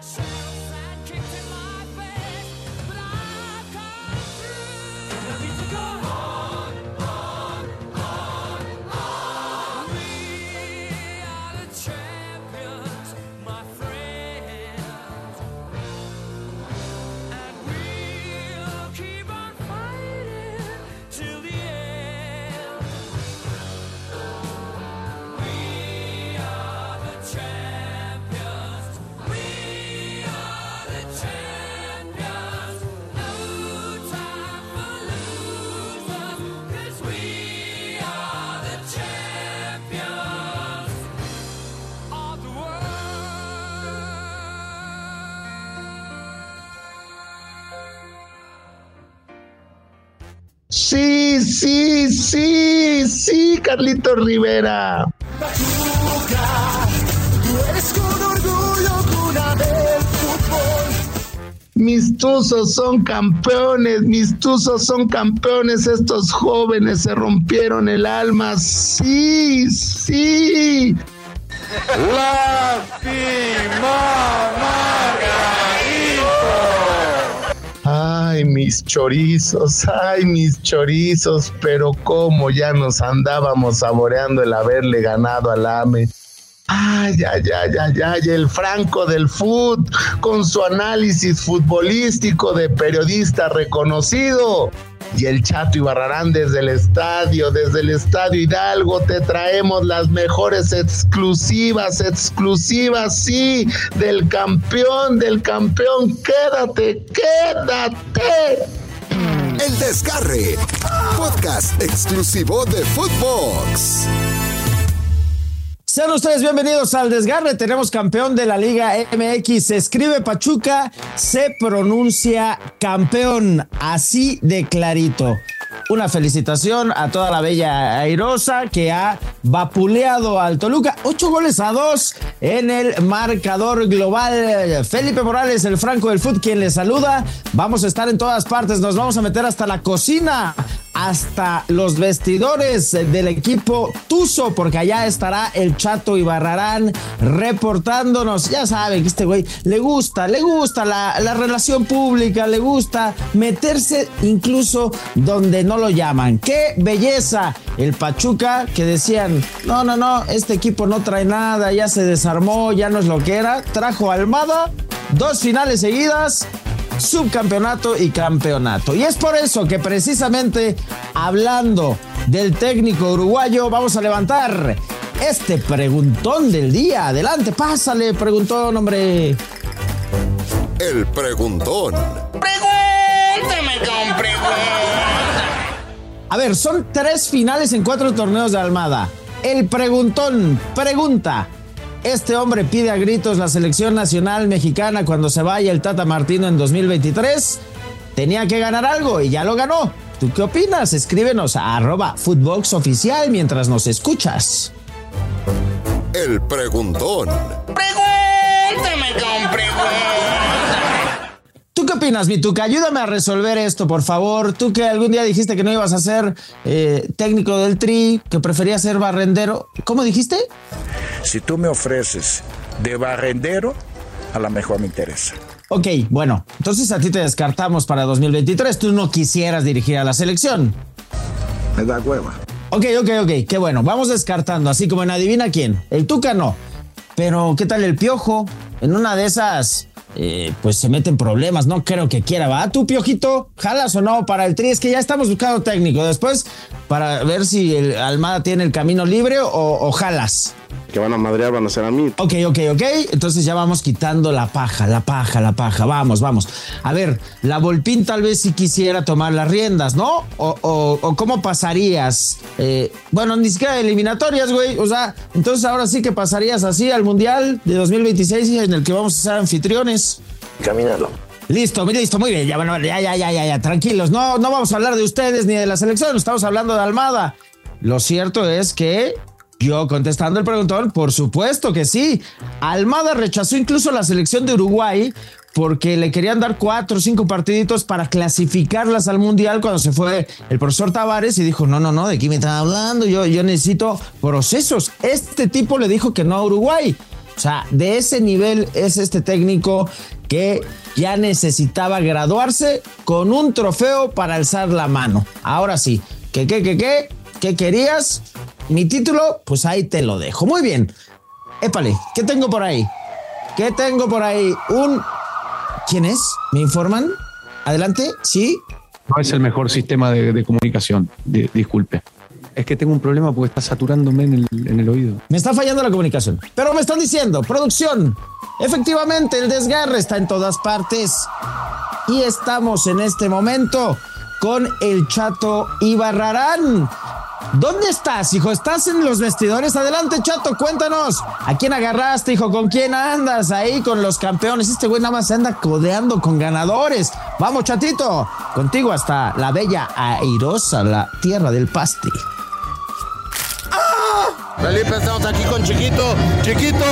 I. Sí, sí, sí, sí, Carlito Rivera. Mis tuzos son campeones, mis tuzos son campeones, estos jóvenes se rompieron el alma, sí, sí. Mis chorizos, ay, mis chorizos, pero cómo ya nos andábamos saboreando el haberle ganado al AME. Ay, ay, ay, ay, ay, el Franco del Foot, con su análisis futbolístico de periodista reconocido. Y el Chato Ibarrarán desde el estadio, desde el estadio Hidalgo, te traemos las mejores exclusivas, exclusivas, sí, del campeón, del campeón. Quédate, quédate. El Desgarre, podcast exclusivo de Footbox. Sean ustedes bienvenidos al desgarre. Tenemos campeón de la Liga MX. Se escribe Pachuca, se pronuncia campeón. Así de clarito. Una felicitación a toda la bella airosa que ha vapuleado al Toluca. Ocho goles a dos en el marcador global. Felipe Morales, el Franco del Foot, quien le saluda. Vamos a estar en todas partes. Nos vamos a meter hasta la cocina hasta los vestidores del equipo Tuzo, porque allá estará el Chato Ibarrarán reportándonos. Ya saben que este güey le gusta, le gusta la, la, relación pública, le gusta meterse incluso donde no lo llaman. ¡Qué belleza! El Pachuca que decían, no, no, no, este equipo no trae nada, ya se desarmó, ya no es lo que era. Trajo Almada, dos finales seguidas subcampeonato y campeonato. Y es por eso que precisamente hablando del técnico uruguayo, vamos a levantar este preguntón del día. Adelante, pásale, preguntón, hombre. El preguntón. Pregúntame con pregunta. A ver, son tres finales en cuatro torneos de Almada. El preguntón pregunta. Este hombre pide a gritos la selección nacional mexicana cuando se vaya el Tata Martino en 2023. Tenía que ganar algo y ya lo ganó. ¿Tú qué opinas? Escríbenos a arroba Footbox Oficial mientras nos escuchas. El preguntón. Pregúntame con pregunta. ¿Tú qué opinas, Mituca? Ayúdame a resolver esto, por favor. Tú que algún día dijiste que no ibas a ser eh, técnico del Tri, que preferías ser barrendero. ¿Cómo dijiste? Si tú me ofreces de barrendero, a lo mejor me interesa. Ok, bueno, entonces a ti te descartamos para 2023. Tú no quisieras dirigir a la selección. Me da hueva. Ok, ok, ok, qué bueno. Vamos descartando, así como en Adivina quién. El Tuca no. Pero, ¿qué tal el Piojo? En una de esas, eh, pues se meten problemas. No creo que quiera. ¿Va tú, Piojito? ¿Jalas o no para el Tri? Es que ya estamos buscando técnico. Después, para ver si el Almada tiene el camino libre o, o jalas que van a madrear van a ser a mí. Ok, ok, ok. Entonces ya vamos quitando la paja, la paja, la paja. Vamos, vamos. A ver, la Volpín tal vez si quisiera tomar las riendas, ¿no? O, o, o cómo pasarías. Eh, bueno, ni siquiera eliminatorias, güey. O sea, entonces ahora sí que pasarías así al Mundial de 2026 en el que vamos a ser anfitriones. Caminando. Listo, listo, muy bien. Ya, bueno, ya, ya, ya, ya, tranquilos. No, no vamos a hablar de ustedes ni de la selección, estamos hablando de Almada. Lo cierto es que yo contestando el preguntón, por supuesto que sí. Almada rechazó incluso la selección de Uruguay porque le querían dar cuatro o cinco partiditos para clasificarlas al mundial cuando se fue el profesor Tavares y dijo, no, no, no, de qué me están hablando, yo, yo necesito procesos. Este tipo le dijo que no a Uruguay. O sea, de ese nivel es este técnico que ya necesitaba graduarse con un trofeo para alzar la mano. Ahora sí, ¿qué, qué, qué, qué? ¿Qué querías? Mi título, pues ahí te lo dejo. Muy bien. Épale, ¿qué tengo por ahí? ¿Qué tengo por ahí? Un... ¿Quién es? ¿Me informan? Adelante, ¿sí? No es el mejor sistema de, comunicación, di- disculpe. Es que tengo un problema porque está saturándome en el, en el oído. Me está fallando la comunicación. Pero me están diciendo, producción. Efectivamente, el desgarre está en todas partes. Y estamos en este momento con el chato Ibarrarán. ¿Dónde estás, hijo? ¿Estás en los vestidores? Adelante, chato, cuéntanos. ¿A quién agarraste, hijo? ¿Con quién andas ahí con los campeones? Este güey nada más se anda codeando con ganadores. Vamos, chatito. Contigo hasta la bella airosa, la tierra del pasti. Felipe, estamos aquí con Chiquito. Chiquito,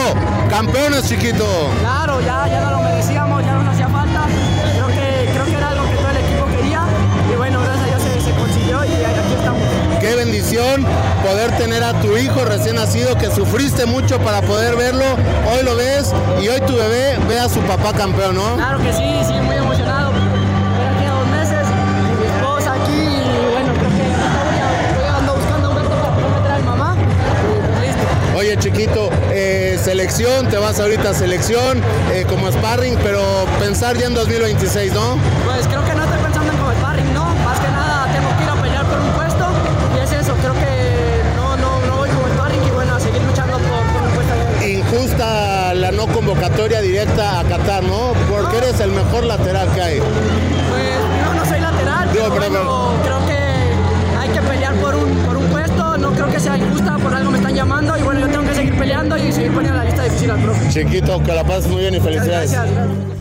campeones, Chiquito. Claro, ya, ya no lo merecíamos, ya nos hacía falta. Creo que, creo que era algo que todo el equipo quería. Y bueno, gracias a Dios se, se consiguió y aquí estamos. Qué bendición poder tener a tu hijo recién nacido que sufriste mucho para poder verlo. Hoy lo ves y hoy tu bebé ve a su papá campeón, ¿no? Claro que sí, sí, muy selección, te vas ahorita a selección eh, como sparring, pero pensar ya en 2026, ¿no? Pues creo que no estoy pensando en como sparring, ¿no? Más que nada tengo que ir a pelear por un puesto y es eso, creo que no, no, no voy como sparring y bueno, a seguir luchando por, por un puesto. Injusta la no convocatoria directa a Qatar, ¿no? Porque eres el mejor lateral que hay. Pues no, no soy lateral, Digo, pero pero- bueno, creo que hay que pelear por un, por un puesto, no creo que sea injusta, por algo me están llamando y bueno, yo tengo que peleando y seguir poniendo la lista difícil al profe. Chiquito, que la pases muy bien y felicidades. Gracias, gracias.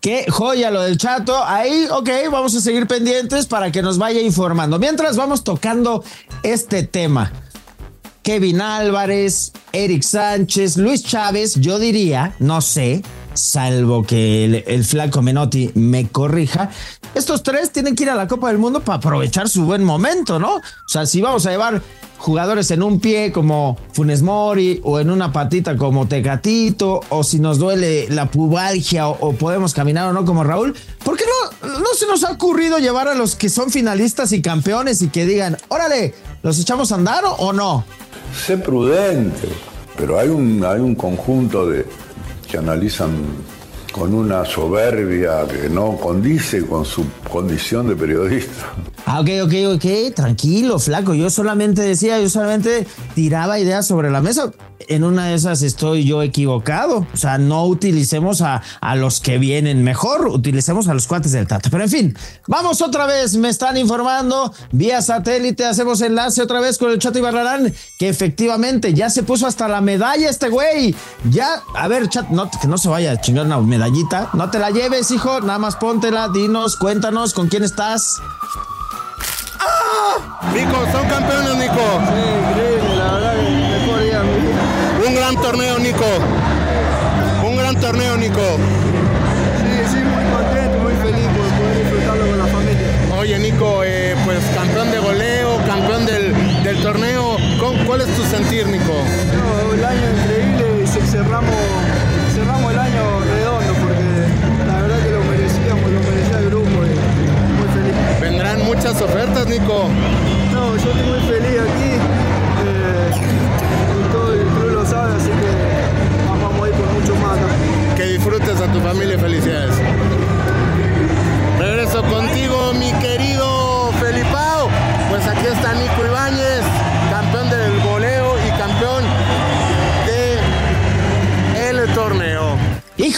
Qué joya lo del chato. Ahí, ok, vamos a seguir pendientes para que nos vaya informando. Mientras vamos tocando este tema. Kevin Álvarez, Eric Sánchez, Luis Chávez, yo diría, no sé, salvo que el, el flaco Menotti me corrija, estos tres tienen que ir a la Copa del Mundo para aprovechar su buen momento, ¿no? O sea, si vamos a llevar jugadores en un pie como Funes Mori o en una patita como Tecatito o si nos duele la pubalgia o, podemos caminar o no como Raúl, ¿por qué no, no se nos ha ocurrido llevar a los que son finalistas y campeones y que digan, órale, ¿los echamos a andar o, o no? Sé prudente, pero hay un, hay un conjunto de que analizan con una soberbia que no condice con su condición de periodista. Ah, ok, ok, ok, tranquilo, flaco. Yo solamente decía, yo solamente tiraba ideas sobre la mesa. En una de esas estoy yo equivocado. O sea, no utilicemos a, a los que vienen mejor, utilicemos a los cuates del Tata. Pero en fin, vamos otra vez. Me están informando vía satélite. Hacemos enlace otra vez con el Chato Ibarrarán, que efectivamente ya se puso hasta la medalla este güey. Ya, a ver, chat, no, que no se vaya a chingar una medallita. No te la lleves, hijo. Nada más póntela, dinos, cuéntanos con quién estás. Nico, son campeones, Nico. increíble, la verdad, mejor día de mi vida. Un gran torneo, Nico. Un gran torneo, Nico. Sí, sí, muy contento, muy feliz por poder disfrutarlo con la familia. Oye, Nico, eh, pues campeón de goleo, campeón del, del torneo. ¿Con- ¿Cuál es tu sentir, Nico? No, el año increíble Franco.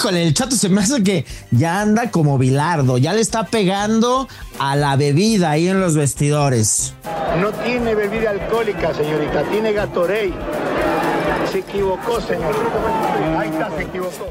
Híjole, el chato se me hace que ya anda como bilardo, ya le está pegando a la bebida ahí en los vestidores. No tiene bebida alcohólica, señorita, tiene Gatorade. Se equivocó, señor. Ahí está, se equivocó.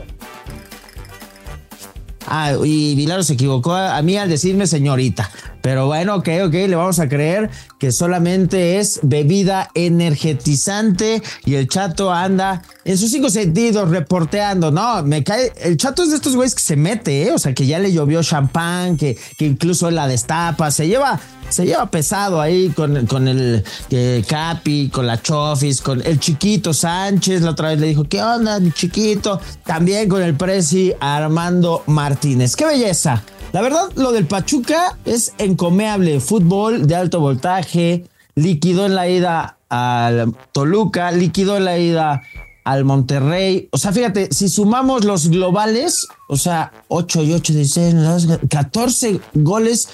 Ah, y Vilaro se equivocó a, a mí al decirme señorita. Pero bueno, ok, ok, le vamos a creer que solamente es bebida energetizante y el chato anda en sus cinco sentidos reporteando. No, me cae. El chato es de estos güeyes que se mete, ¿eh? o sea, que ya le llovió champán, que, que incluso la destapa, se lleva. Se lleva pesado ahí con, con el eh, Capi, con la Chofis, con el chiquito Sánchez. La otra vez le dijo, ¿qué onda, chiquito? También con el Prezi Armando Martínez. ¡Qué belleza! La verdad, lo del Pachuca es encomeable. Fútbol de alto voltaje, líquido en la ida al Toluca, líquido en la ida al Monterrey. O sea, fíjate, si sumamos los globales, o sea, 8 y 8, 16, 14 goles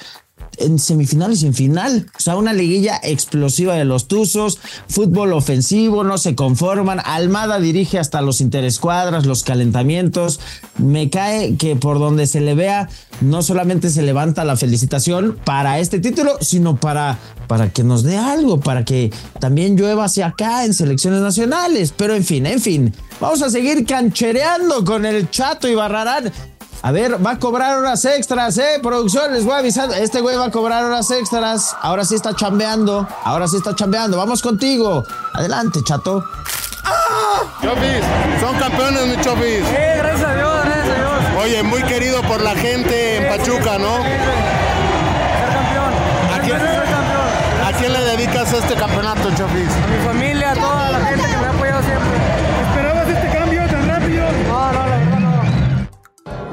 en semifinales y en final. O sea, una liguilla explosiva de los Tuzos, fútbol ofensivo, no se conforman. Almada dirige hasta los interescuadras, los calentamientos. Me cae que por donde se le vea, no solamente se levanta la felicitación para este título, sino para, para que nos dé algo, para que también llueva hacia acá en selecciones nacionales. Pero en fin, en fin, vamos a seguir canchereando con el Chato y Barrarán. A ver, va a cobrar horas extras, ¿eh? Producción, les voy a avisar. Este güey va a cobrar horas extras. Ahora sí está chambeando. Ahora sí está chambeando. Vamos contigo. Adelante, chato. Chofis, son campeones, mi Chofis. Sí, gracias a Dios, gracias a Dios. Oye, muy querido por la gente en Pachuca, ¿no? Ser campeón. ¿A quién. ¿A quién le dedicas este campeonato, Chofis? A mi familia,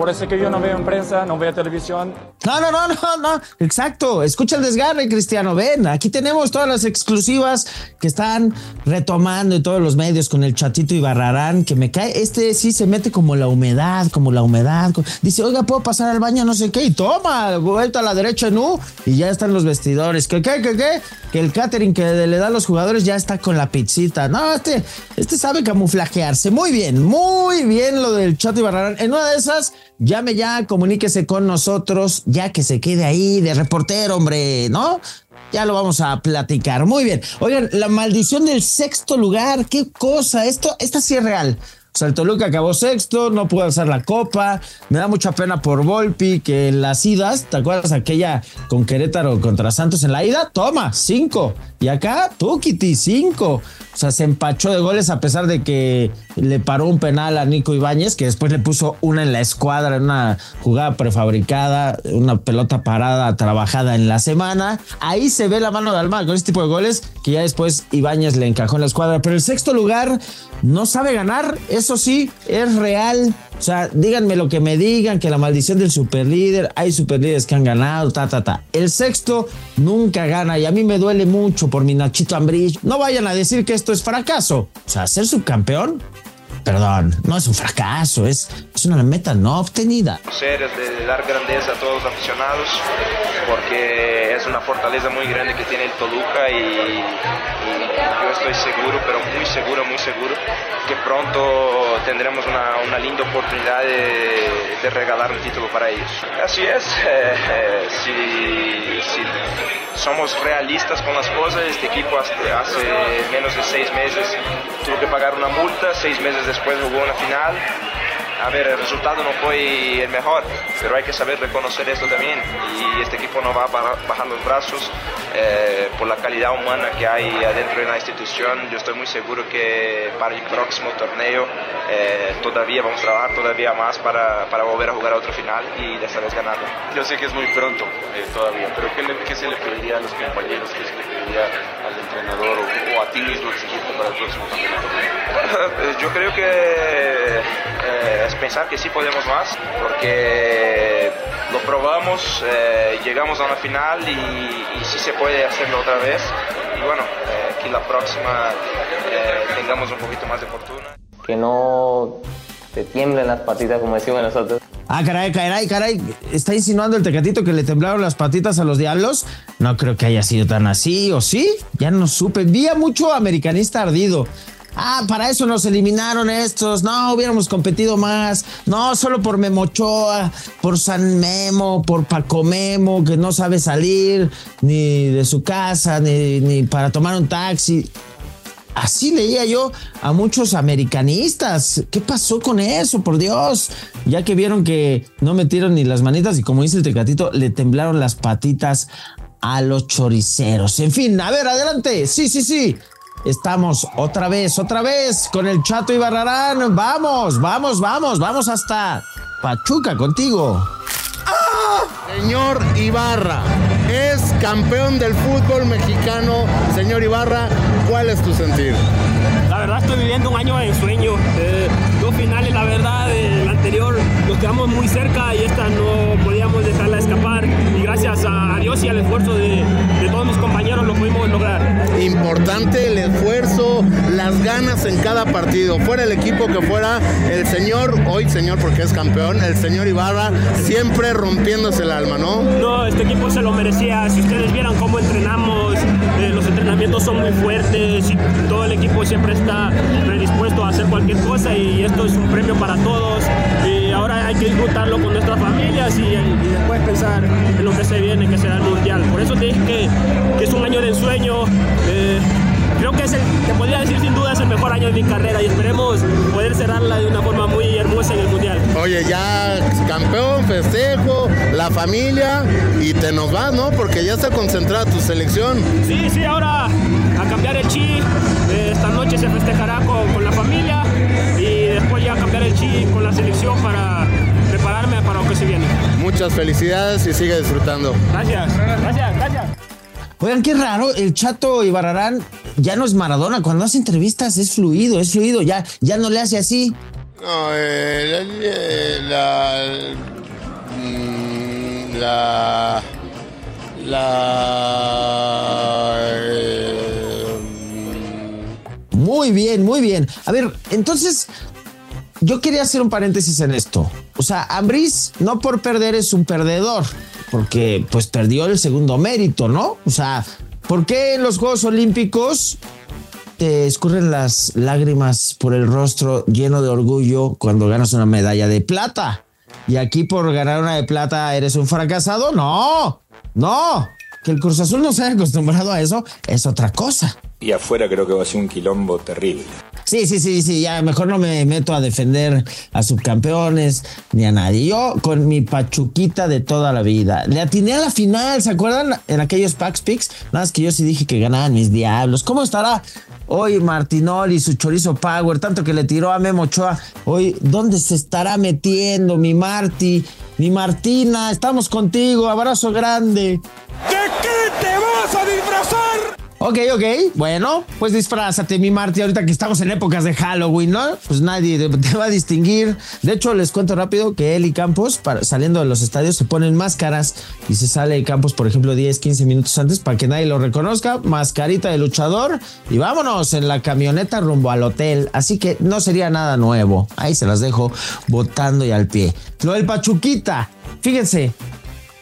Por eso que yo no veo en prensa, no veo televisión. No, no, no, no, no. Exacto. Escucha el desgarre, Cristiano. Ven, aquí tenemos todas las exclusivas que están retomando en todos los medios con el chatito y barrarán, que me cae. Este sí se mete como la humedad, como la humedad. Dice, oiga, ¿puedo pasar al baño? No sé qué. Y toma, vuelta a la derecha en U y ya están los vestidores. ¿Qué, qué, qué, qué? Que el catering que le da a los jugadores ya está con la pizzita. No, este, este sabe camuflajearse. Muy bien, muy bien lo del chato y barrarán. En una de esas, llame ya, comuníquese con nosotros, ya que se quede ahí de reportero, hombre, ¿no? Ya lo vamos a platicar. Muy bien. Oigan, la maldición del sexto lugar, qué cosa. Esto, esta sí es real. O sea, el Toluca acabó sexto, no pudo hacer la copa. Me da mucha pena por Volpi, que en las idas, ¿te acuerdas aquella con Querétaro contra Santos en la ida? Toma, cinco. Y acá, Tukiti, cinco. O sea, se empachó de goles a pesar de que le paró un penal a Nico Ibáñez, que después le puso una en la escuadra, en una jugada prefabricada, una pelota parada, trabajada en la semana. Ahí se ve la mano de Almada con este tipo de goles, que ya después Ibáñez le encajó en la escuadra. Pero el sexto lugar no sabe ganar, eso sí, es real. O sea, díganme lo que me digan, que la maldición del superlíder, hay superlíderes que han ganado, ta, ta, ta. El sexto nunca gana y a mí me duele mucho por mi Nachito Ambriz. No vayan a decir que esto es fracaso. O sea, ser subcampeón, perdón, no es un fracaso, es, es una meta no obtenida. Ser es de dar grandeza a todos los aficionados, porque es una fortaleza muy grande que tiene el Toluca y, y yo estoy seguro, pero muy seguro, muy seguro, que pronto tendremos una, una linda oportunidad de, de, regalar un título para ellos. Así es, eh, eh, si, si, somos realistas con las cosas, este equipo hace, hace menos de seis meses tuvo que pagar una multa, seis meses después jugó una final. A ver, el resultado no fue el mejor, pero hay que saber reconocer esto también. Y este equipo no va a bajar los brazos eh, por la calidad humana que hay adentro de la institución. Yo estoy muy seguro que para el próximo torneo eh, todavía vamos a trabajar todavía más para, para, volver a jugar a otro final y esta vez ganarlo. Yo sé que es muy pronto eh, todavía, pero ¿qué, le, ¿qué, se le pediría a los compañeros? ¿Qué se le pediría al entrenador o, o a ti mismo exigirte para el próximo campeonato? Yo creo que es pensar que sí podemos más, porque lo probamos, eh, llegamos a una final y, y, sí se puede hacerlo otra vez. Y bueno, eh, que la próxima eh, tengamos un poquito más de fortuna. Que no te tiemblen las patitas como decimos nosotros. Ah, caray, caray, caray. ¿Está insinuando el tecatito que le temblaron las patitas a los diablos? No creo que haya sido tan así, ¿o sí? Ya no supe. Vi a mucho americanista ardido. Ah, para eso nos eliminaron estos. No, hubiéramos competido más. No, solo por Memochoa, por San Memo, por Paco Memo, que no sabe salir ni de su casa, ni, ni para tomar un taxi. Así leía yo a muchos americanistas. ¿Qué pasó con eso? Por Dios. Ya que vieron que no metieron ni las manitas y como dice el tecatito, le temblaron las patitas a los choriceros. En fin, a ver, adelante. Sí, sí, sí. Estamos otra vez, otra vez con el Chato y Barrarán. Vamos, vamos, vamos, vamos hasta Pachuca contigo. Señor Ibarra, es campeón del fútbol mexicano. Señor Ibarra, ¿cuál es tu sentir? La verdad estoy viviendo un año de sueño. Eh, dos finales, la verdad, el anterior nos quedamos muy cerca y esta no podíamos dejarla escapar. Gracias a Dios y al esfuerzo de, de todos mis compañeros lo pudimos lograr. Importante el esfuerzo, las ganas en cada partido. Fuera el equipo que fuera, el señor, hoy señor porque es campeón, el señor Ibarra, siempre rompiéndose el alma, ¿no? No, este equipo se lo merecía. Si ustedes vieran cómo entrenamos, eh, los entrenamientos son muy fuertes y todo el equipo siempre está predispuesto a hacer cualquier cosa y esto es un premio para todos. Y hay que disfrutarlo con nuestras familias y, y después pensar en lo que se viene, que será el mundial. Por eso te dije que, que es un año de ensueño. eh, creo que es el, te podría decir sin duda es el mejor año de mi carrera y esperemos poder cerrarla de una forma muy hermosa en el mundial. Oye, ya campeón, festejo, la familia y te nos vas, ¿no? Porque ya está concentrada tu selección. Sí, sí, ahora a cambiar el chi. eh, esta noche se festejará con, con la familia y después ya cambiar el chi con la selección para Muchas felicidades y sigue disfrutando. Gracias, gracias, gracias. Oigan, qué raro, el Chato y ya no es Maradona. Cuando hace entrevistas es fluido, es fluido, ya, ya no le hace así. No, eh, la, mm, la, la, eh, Muy bien, muy bien. A ver, entonces, yo quería hacer un paréntesis en esto. O sea, Ambris no por perder es un perdedor, porque pues perdió el segundo mérito, ¿no? O sea, ¿por qué en los Juegos Olímpicos te escurren las lágrimas por el rostro lleno de orgullo cuando ganas una medalla de plata? Y aquí por ganar una de plata eres un fracasado? No, no. Que el Cruz Azul no se haya acostumbrado a eso es otra cosa. Y afuera creo que va a ser un quilombo terrible. Sí, sí, sí, sí, ya mejor no me meto a defender a subcampeones ni a nadie. Yo con mi pachuquita de toda la vida. Le atiné a la final, ¿se acuerdan? En aquellos Pax Picks. Nada más que yo sí dije que ganaban mis diablos. ¿Cómo estará hoy Martinoli, su chorizo power? Tanto que le tiró a Memo Ochoa. Hoy, ¿dónde se estará metiendo mi Marti? Mi Martina, estamos contigo. Abrazo grande. ¿De qué te vas a disfrazar? Ok, ok, bueno, pues disfrázate, mi Marty, ahorita que estamos en épocas de Halloween, ¿no? Pues nadie te- va a distinguir. De hecho, les cuento rápido que él y Campos, saliendo de los estadios, se ponen máscaras y se sale Campos, por ejemplo, 10, 15 minutos antes para que nadie lo reconozca, mascarita de luchador y vámonos en la camioneta rumbo al hotel. Así que no sería nada nuevo. Ahí se las dejo botando y al pie. Lo del Pachuquita, fíjense,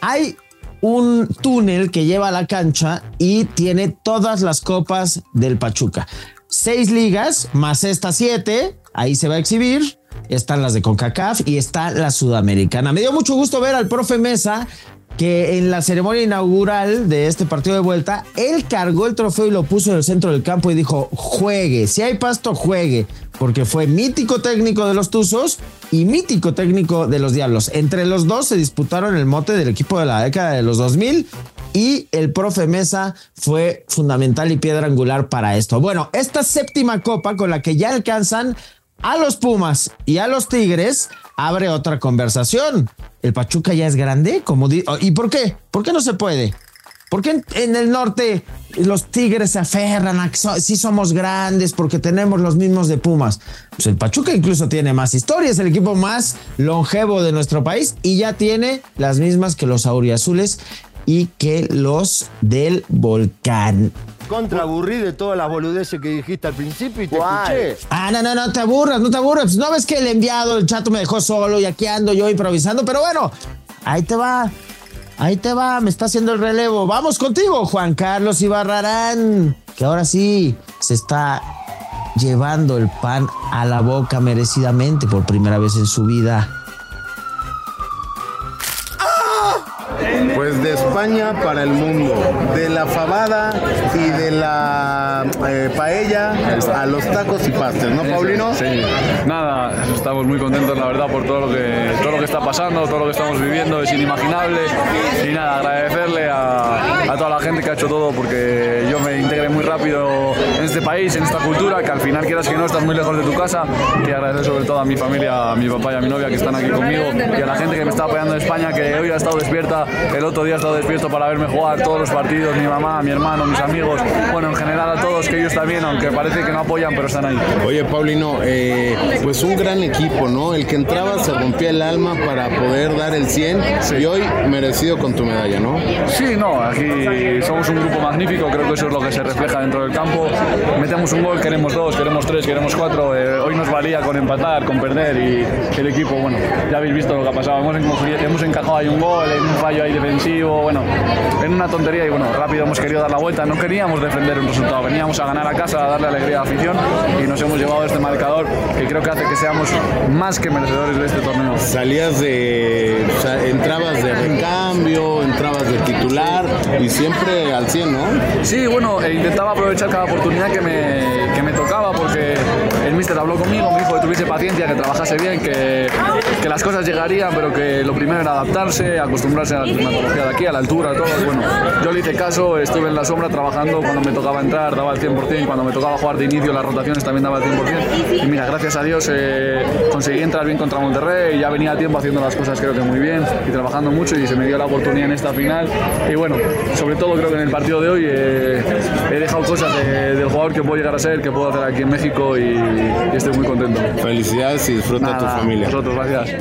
hay un túnel que lleva a la cancha y tiene todas las copas del Pachuca. Seis ligas más estas siete, ahí se va a exhibir. Están las de CONCACAF y está la sudamericana. Me dio mucho gusto ver al profe Mesa que en la ceremonia inaugural de este partido de vuelta, él cargó el trofeo y lo puso en el centro del campo y dijo, juegue, si hay pasto, juegue, porque fue mítico técnico de los Tuzos y mítico técnico de los Diablos. Entre los dos se disputaron el mote del equipo de la década de los 2000 y el profe Mesa fue fundamental y piedra angular para esto. Bueno, esta séptima copa con la que ya alcanzan a los Pumas y a los Tigres abre otra conversación. El Pachuca ya es grande, como ¿Y por qué? ¿Por qué no se puede? ¿Por qué en, el norte los Tigres se aferran a que sí somos grandes porque tenemos los mismos de Pumas? Pues el Pachuca incluso tiene más historia, es el equipo más longevo de nuestro país y ya tiene las mismas que los auriazules y que los del volcán. Contra aburrí de todas las boludeces que dijiste al principio y te escuché. Ah, no, no, no te aburras, no te aburras. No ves que el enviado, el chato me dejó solo y aquí ando yo improvisando, pero bueno, ahí te va. Ahí te va, me está haciendo el relevo. Vamos contigo, Juan Carlos Ibarrarán, que ahora sí se está llevando el pan a la boca merecidamente por primera vez en su vida. Pues de España para el mundo. de la fabada y de la eh, paella a los tacos y pastes, ¿no, Paulino? Sí, nada, estamos muy contentos, la verdad, por todo lo que, todo lo que está pasando, todo lo que estamos viviendo, es inimaginable. Y nada, agradecerle a, a toda la gente que ha hecho todo, porque yo me integré muy rápido en este país, en esta cultura, que al final quieras que no estás muy lejos de tu casa. Y agradecer sobre todo a mi familia, a mi papá y a mi novia que están aquí conmigo, y a la gente que me está apoyando en España, que hoy ha estado despierta, el otro día ha estado despierto para verme jugar todos los partidos, mi mamá, mi hermano, mis amigos, bueno, en general a todos, que ellos también, aunque parece que no apoyan, pero están ahí. Oye, Paulino, eh, pues un gran equipo, ¿no? El que entraba se rompía el alma para poder dar el 100 y hoy merecido con tu medalla, ¿no? Sí, no, aquí somos un grupo magnífico, creo que eso es lo que se refleja dentro del campo. Metemos un gol, queremos dos, queremos tres, queremos cuatro. eh, hoy nos valía con empatar, con perder y el equipo, bueno, ya habéis visto lo que ha pasado. Hemos, hemos encajado ahí un gol, en un fallo ahí defensivo, bueno, en una tontería y bueno, rápido hemos querido dar la vuelta. No queríamos defender un resultado, veníamos a ganar a casa, a darle alegría a la afición y nos hemos llevado este marcador que creo que hace que seamos más que merecedores de este torneo. Salías de. o sea, entrabas de recambio, entrabas de titular y siempre al 100, ¿no? Sí, bueno, e intentaba aprovechar cada oportunidad que me, que me tocaba porque el míster habló conmigo, me dijo que tuviese paciencia, que trabajase bien, que, que las cosas llegarían, pero que lo primero era adaptarse, acostumbrarse a la climatología de aquí, a la altura, todo. Bueno, yo le hice caso, estuve en la sombra trabajando cuando me tocaba entrar, daba el 100%, cuando me tocaba jugar de inicio, las rotaciones también daba el 100%. Y mira, gracias a Dios eh, conseguí entrar bien contra Monterrey, ya venía a tiempo haciendo las cosas creo que muy bien y trabajando mucho y se me dio la oportunidad en esta final. Y bueno, sobre todo creo que en el partido de hoy eh, he dejado cosas de- del jugador que puedo llegar a ser, que puedo hacer aquí en México y, y estoy muy contento. Felicidades y disfruta tu familia. Vosotros, gracias.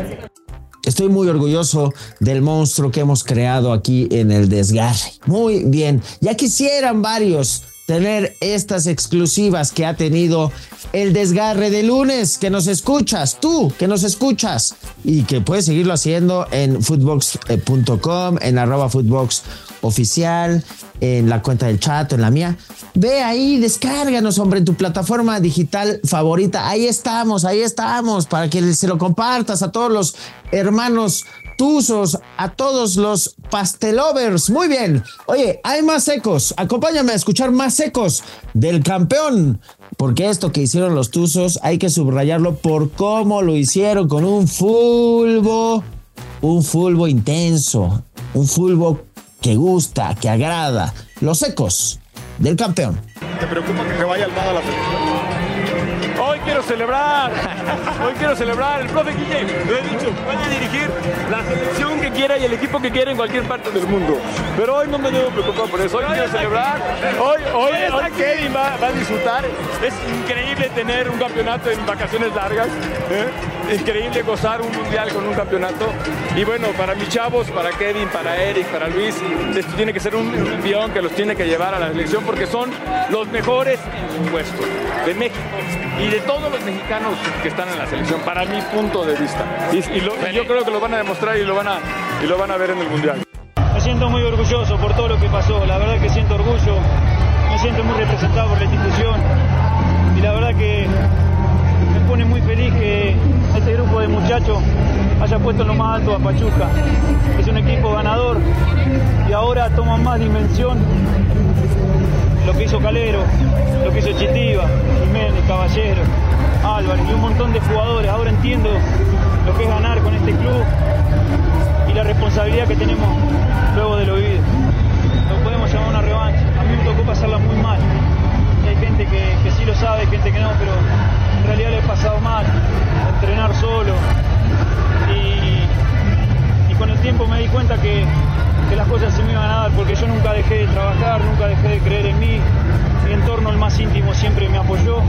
Estoy muy orgulloso del monstruo que hemos creado aquí en el desgarre. Muy bien. Ya quisieran varios tener estas exclusivas que ha tenido el desgarre de lunes, que nos escuchas, tú que nos escuchas y que puedes seguirlo haciendo en footbox.com, en arroba footbox oficial, en la cuenta del chat, en la mía. Ve ahí, descárganos, hombre, en tu plataforma digital favorita. Ahí estamos, ahí estamos, para que se lo compartas a todos los hermanos tuzos, a todos los pastelovers. Muy bien. Oye, hay más ecos. Acompáñame a escuchar más ecos del campeón. Porque esto que hicieron los tuzos hay que subrayarlo por cómo lo hicieron con un fulbo, un fulbo intenso, un fulbo que gusta, que agrada. Los ecos del campeón. ¿Te preocupa que vaya Almada a la celebrar, hoy quiero celebrar. El profe Guille, lo he dicho, puede dirigir la selección que quiera y el equipo que quiera en cualquier parte del mundo. Pero hoy no me debo preocupar por eso. Hoy quiero celebrar. Hoy, hoy, hoy Kevin va, va a disfrutar. Es increíble tener un campeonato en vacaciones largas. ¿eh? Increíble gozar un mundial con un campeonato. Y bueno, para mis chavos, para Kevin, para Eric, para Luis, esto tiene que ser un, envión que los tiene que llevar a la selección porque son los mejores en su puesto de México y de todos los mexicanos que están en la selección, para mi punto de vista. Y, yo creo que lo van a demostrar y lo van a, y lo van a ver en el mundial. Me siento muy orgulloso por todo lo que pasó, la verdad que siento orgullo, me siento muy representado por la institución y la verdad que pone muy feliz que este grupo de muchachos haya puesto en lo más alto a Pachuca. Es un equipo ganador y ahora toma más dimensión lo que hizo Calero, lo que hizo Chitiva, Jiménez, Caballero, Álvarez y un montón de jugadores. Ahora entiendo lo que es ganar con este club y la responsabilidad que tenemos luego de lo vivido. No podemos llamar una revancha. A mí me tocó pasarla muy mal. Hay gente que sí lo sabe, gente que no, pero en realidad lo he pasado mal. Entrenar solo. Y, y con el tiempo me di cuenta que, que las cosas se me iban a dar porque yo nunca dejé de trabajar, nunca dejé de creer en mí. Mi entorno, el más íntimo, siempre me apoyó.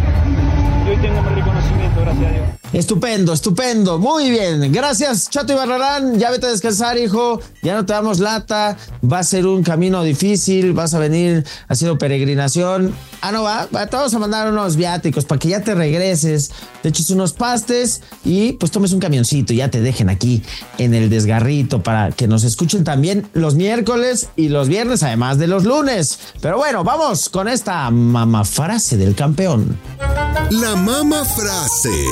Y hoy tengo mi reconocimiento, gracias a Dios. Estupendo, estupendo. Muy bien. Gracias, Chato y Barrarán. Ya vete a descansar, hijo. Ya no te damos lata. Va a ser un camino difícil. Vas a venir haciendo peregrinación. Ah, no va. Te vamos a mandar unos viáticos para que ya te regreses. Te eches unos pastes y pues tomes un camioncito. y Ya te dejen aquí en el desgarrito para que nos escuchen también los miércoles y los viernes, además de los lunes. Pero bueno, vamos con esta mamafrase del campeón. La mama frase.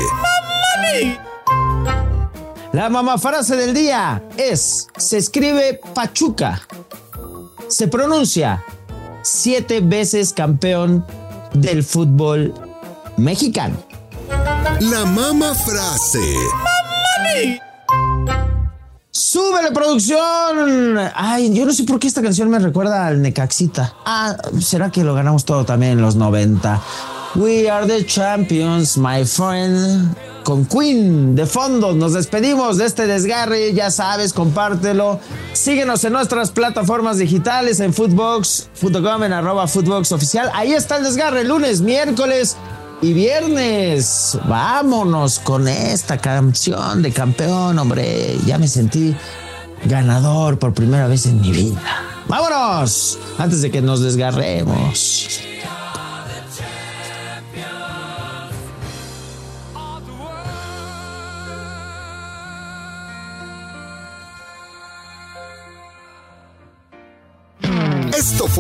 La mamafrase del día es, se escribe Pachuca, se pronuncia siete veces campeón del fútbol mexicano. La mama frase. ¡Súbele, producción! Ay, yo no sé por qué esta canción me recuerda al Necaxita. Ah, ¿será que lo ganamos todo también en los 90? We are the champions, my friend. Con Queen de fondo, nos despedimos de este desgarre. Ya sabes, compártelo. Síguenos en nuestras plataformas digitales, en Footbox, Footocom, en arroba oficial. Ahí está el desgarre, lunes, miércoles y viernes. Vámonos con esta canción de campeón, hombre. Ya me sentí ganador por primera vez en mi vida. Vámonos, antes de que nos desgarremos.